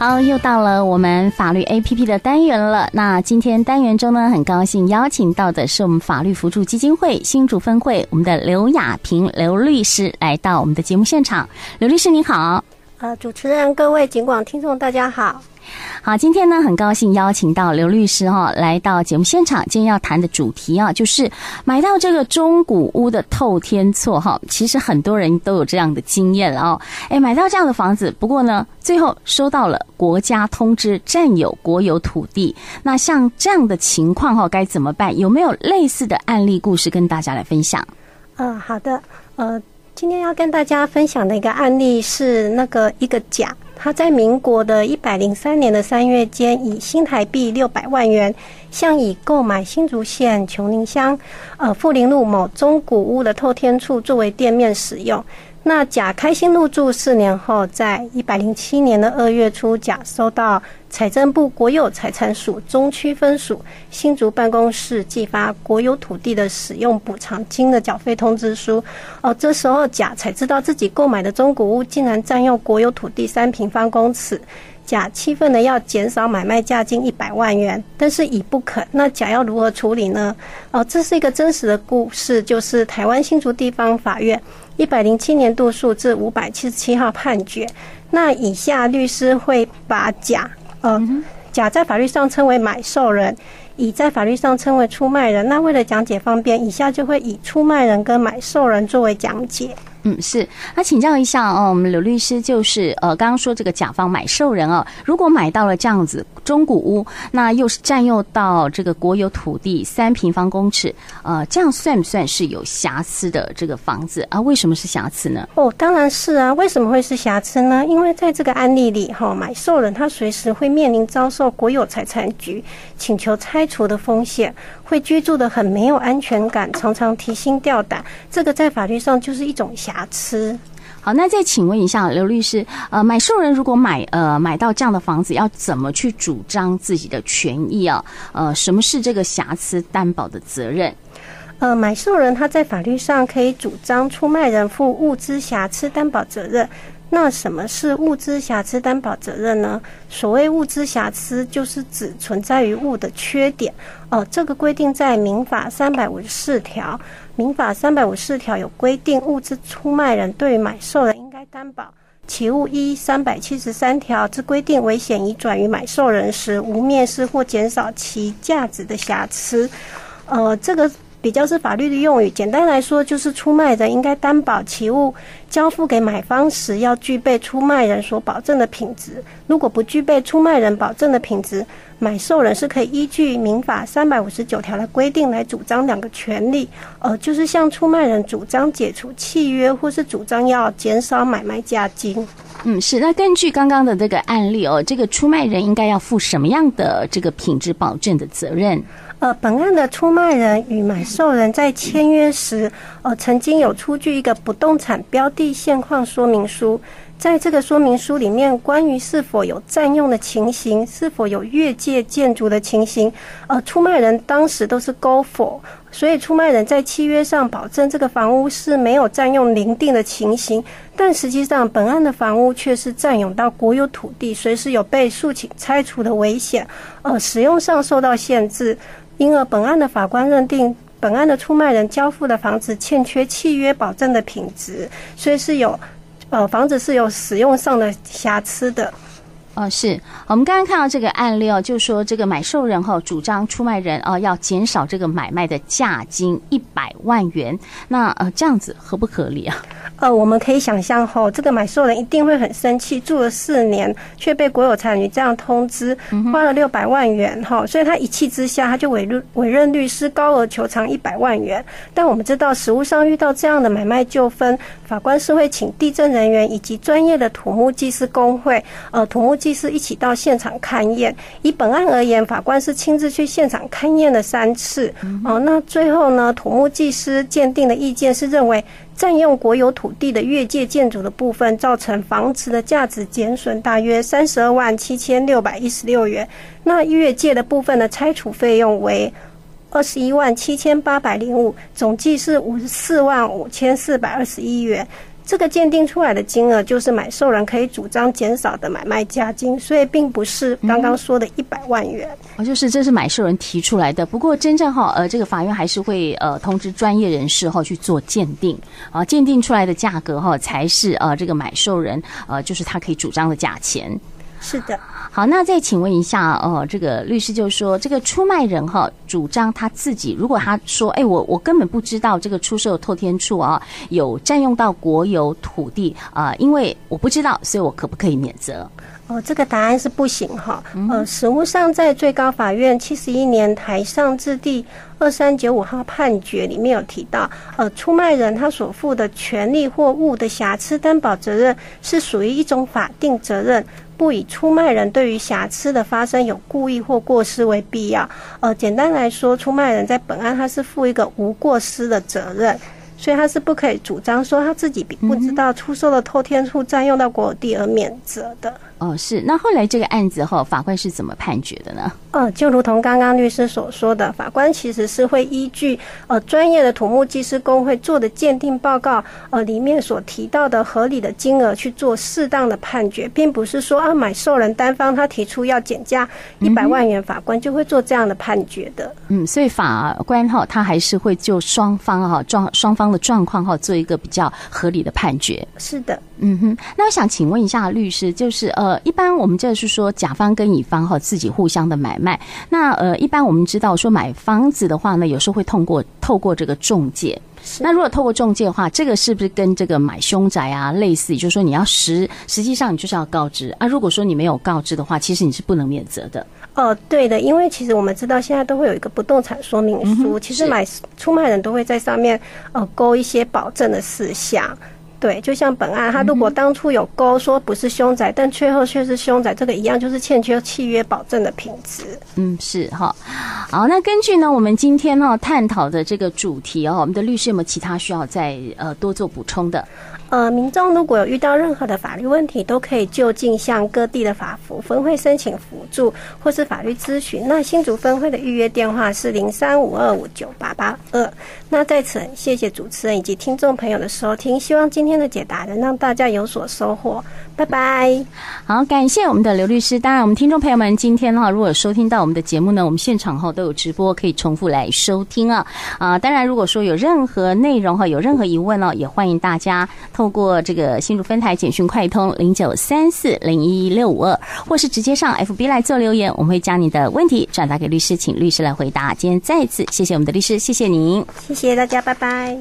好，又到了我们法律 APP 的单元了。那今天单元中呢，很高兴邀请到的是我们法律辅助基金会新主分会我们的刘雅萍刘律师来到我们的节目现场。刘律师您好，呃，主持人各位警广听众大家好。好，今天呢，很高兴邀请到刘律师哈来到节目现场。今天要谈的主题啊，就是买到这个中古屋的透天错哈。其实很多人都有这样的经验了哦。哎，买到这样的房子，不过呢，最后收到了国家通知占有国有土地。那像这样的情况哈，该怎么办？有没有类似的案例故事跟大家来分享？嗯、呃，好的。呃，今天要跟大家分享的一个案例是那个一个甲。他在民国的一百零三年的三月间，以新台币六百万元，向已购买新竹县琼林乡呃富林路某中古屋的透天处作为店面使用。那甲开心入住四年后，在一百零七年的二月初，甲收到财政部国有财产署中区分署新竹办公室寄发国有土地的使用补偿金的缴费通知书。哦，这时候甲才知道自己购买的中古屋竟然占用国有土地三平方公尺。甲气愤的要减少买卖价金一百万元，但是乙不肯。那甲要如何处理呢？哦，这是一个真实的故事，就是台湾新竹地方法院一百零七年度数字五百七十七号判决。那以下律师会把甲，呃，甲在法律上称为买受人，乙在法律上称为出卖人。那为了讲解方便，以下就会以出卖人跟买受人作为讲解。嗯，是。那请教一下哦，我们刘律师就是呃，刚刚说这个甲方买受人哦，如果买到了这样子中古屋，那又是占用到这个国有土地三平方公尺，呃，这样算不算是有瑕疵的这个房子啊？为什么是瑕疵呢？哦，当然是啊。为什么会是瑕疵呢？因为在这个案例里，哈，买受人他随时会面临遭受国有财产局请求拆除的风险，会居住得很没有安全感，常常提心吊胆。这个在法律上就是一种瑕疵。好，那再请问一下刘律师，呃，买受人如果买呃买到这样的房子，要怎么去主张自己的权益啊？呃，什么是这个瑕疵担保的责任？呃，买受人他在法律上可以主张出卖人负物资瑕疵担保责任。那什么是物资瑕疵担保责任呢？所谓物资瑕疵，就是指存在于物的缺点。哦、呃，这个规定在民法三百五十四条。民法三百五十四条有规定，物资出卖人对买受人应该担保其物依三百七十三条之规定，危险已转于买受人时，无蔑视或减少其价值的瑕疵。呃，这个。比较是法律的用语，简单来说就是出卖人应该担保其物交付给买方时要具备出卖人所保证的品质。如果不具备出卖人保证的品质，买受人是可以依据民法三百五十九条的规定来主张两个权利，呃，就是向出卖人主张解除契约，或是主张要减少买卖价金。嗯，是。那根据刚刚的这个案例哦，这个出卖人应该要负什么样的这个品质保证的责任？呃，本案的出卖人与买受人在签约时，呃，曾经有出具一个不动产标的现况说明书。在这个说明书里面，关于是否有占用的情形，是否有越界建筑的情形，呃，出卖人当时都是勾否。所以，出卖人在契约上保证这个房屋是没有占用邻定的情形，但实际上本案的房屋却是占用到国有土地，随时有被诉请拆除的危险，呃，使用上受到限制。因而，本案的法官认定，本案的出卖人交付的房子欠缺契约保证的品质，所以是有，呃，房子是有使用上的瑕疵的。哦，是我们刚刚看到这个案例哦，就是说这个买受人哈主张出卖人哦要减少这个买卖的价金一百万元，那呃这样子合不合理啊？呃，我们可以想象哈，这个买受人一定会很生气，住了四年却被国有财产局这样通知，花了六百万元哈，所以他一气之下他就委任委任律师高额求偿一百万元。但我们知道实务上遇到这样的买卖纠纷，法官是会请地震人员以及专业的土木技师工会，呃，土木技师一起到现场勘验。以本案而言，法官是亲自去现场勘验了三次。哦，那最后呢，土木技师鉴定的意见是认为。占用国有土地的越界建筑的部分，造成房子的价值减损大约三十二万七千六百一十六元。那越界的部分的拆除费用为二十一万七千八百零五，总计是五十四万五千四百二十一元。这个鉴定出来的金额就是买受人可以主张减少的买卖价金，所以并不是刚刚说的一百万元。哦、就是这是买受人提出来的。不过真正哈，呃，这个法院还是会呃通知专业人士哈去做鉴定啊，鉴定出来的价格哈才是呃这个买受人呃就是他可以主张的价钱。是的。好，那再请问一下，哦，这个律师就说，这个出卖人哈主张他自己，如果他说，哎，我我根本不知道这个出售透天处啊有占用到国有土地啊，呃，因为我不知道，所以我可不可以免责？哦，这个答案是不行哈。呃，实务上在最高法院七十一年台上字第二三九五号判决里面有提到，呃，出卖人他所负的权利或物的瑕疵担保责任是属于一种法定责任。不以出卖人对于瑕疵的发生有故意或过失为必要。呃，简单来说，出卖人在本案他是负一个无过失的责任，所以他是不可以主张说他自己不知道出售的偷天厝占用到国有地而免责的。哦，是。那后来这个案子后，法官是怎么判决的呢？呃，就如同刚刚律师所说的，法官其实是会依据呃专业的土木技师工会做的鉴定报告，呃里面所提到的合理的金额去做适当的判决，并不是说啊买受人单方他提出要减价一百万元，法官就会做这样的判决的。嗯，所以法官哈他还是会就双方哈状双方的状况哈做一个比较合理的判决。是的。嗯哼，那我想请问一下律师，就是呃，一般我们就是说甲方跟乙方哈自己互相的买卖，那呃，一般我们知道说买房子的话呢，有时候会通过透过这个中介。那如果透过中介的话，这个是不是跟这个买凶宅啊类似？就是说你要实实际上你就是要告知啊。如果说你没有告知的话，其实你是不能免责的。哦，对的，因为其实我们知道现在都会有一个不动产说明书，嗯、其实买出卖人都会在上面呃勾一些保证的事项。对，就像本案，他如果当初有勾说不是凶宅，但最后却是凶宅，这个一样就是欠缺契约保证的品质。嗯，是哈。好，那根据呢，我们今天呢探讨的这个主题哦，我们的律师有没有其他需要再呃多做补充的？呃，民众如果有遇到任何的法律问题，都可以就近向各地的法服分会申请辅助或是法律咨询。那新竹分会的预约电话是零三五二五九八八二。那在此谢谢主持人以及听众朋友的收听，希望今天的解答能让大家有所收获。拜拜。好，感谢我们的刘律师。当然，我们听众朋友们今天哈，如果收听到我们的节目呢，我们现场哈都有直播可以重复来收听啊啊。当然，如果说有任何内容哈，有任何疑问呢，也欢迎大家。透过这个新竹分台简讯快通零九三四零一六五二，或是直接上 FB 来做留言，我们会将你的问题转达给律师，请律师来回答。今天再次谢谢我们的律师，谢谢您，谢谢谢大家，拜拜。